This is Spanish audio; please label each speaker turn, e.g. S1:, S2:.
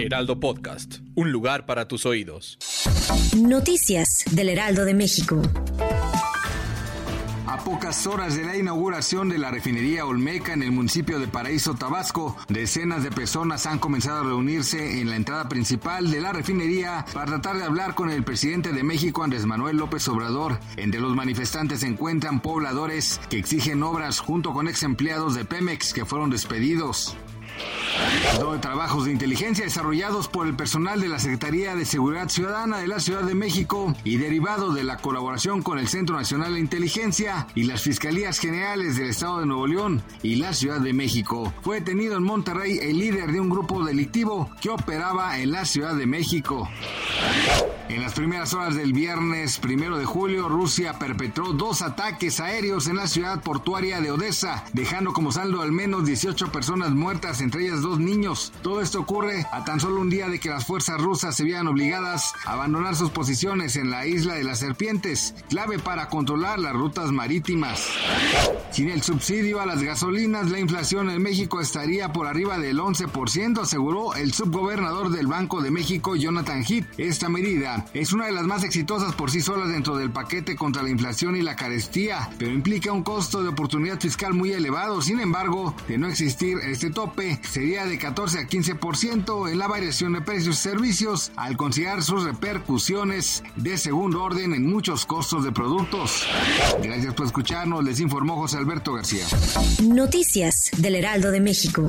S1: Heraldo Podcast, un lugar para tus oídos.
S2: Noticias del Heraldo de México.
S3: A pocas horas de la inauguración de la refinería Olmeca en el municipio de Paraíso, Tabasco, decenas de personas han comenzado a reunirse en la entrada principal de la refinería para tratar de hablar con el presidente de México, Andrés Manuel López Obrador. Entre los manifestantes se encuentran pobladores que exigen obras junto con ex empleados de Pemex que fueron despedidos. Dos trabajos de inteligencia desarrollados por el personal de la Secretaría de Seguridad Ciudadana de la Ciudad de México y derivado de la colaboración con el Centro Nacional de Inteligencia y las Fiscalías Generales del Estado de Nuevo León y la Ciudad de México. Fue detenido en Monterrey el líder de un grupo delictivo que operaba en la Ciudad de México. En las primeras horas del viernes primero de julio, Rusia perpetró dos ataques aéreos en la ciudad portuaria de Odessa, dejando como saldo al menos 18 personas muertas, entre ellas dos niños. Todo esto ocurre a tan solo un día de que las fuerzas rusas se vean obligadas a abandonar sus posiciones en la isla de las serpientes, clave para controlar las rutas marítimas. Sin el subsidio a las gasolinas, la inflación en México estaría por arriba del 11%, aseguró el subgobernador del Banco de México, Jonathan Heath. Esta medida es una de las más exitosas por sí solas dentro del paquete contra la inflación y la carestía, pero implica un costo de oportunidad fiscal muy elevado. Sin embargo, de no existir este tope, sería de 14 a 15% en la variación de precios y servicios al considerar sus repercusiones de segundo orden en muchos costos de productos. Gracias por escucharnos, les informó José Alberto García.
S2: Noticias del Heraldo de México.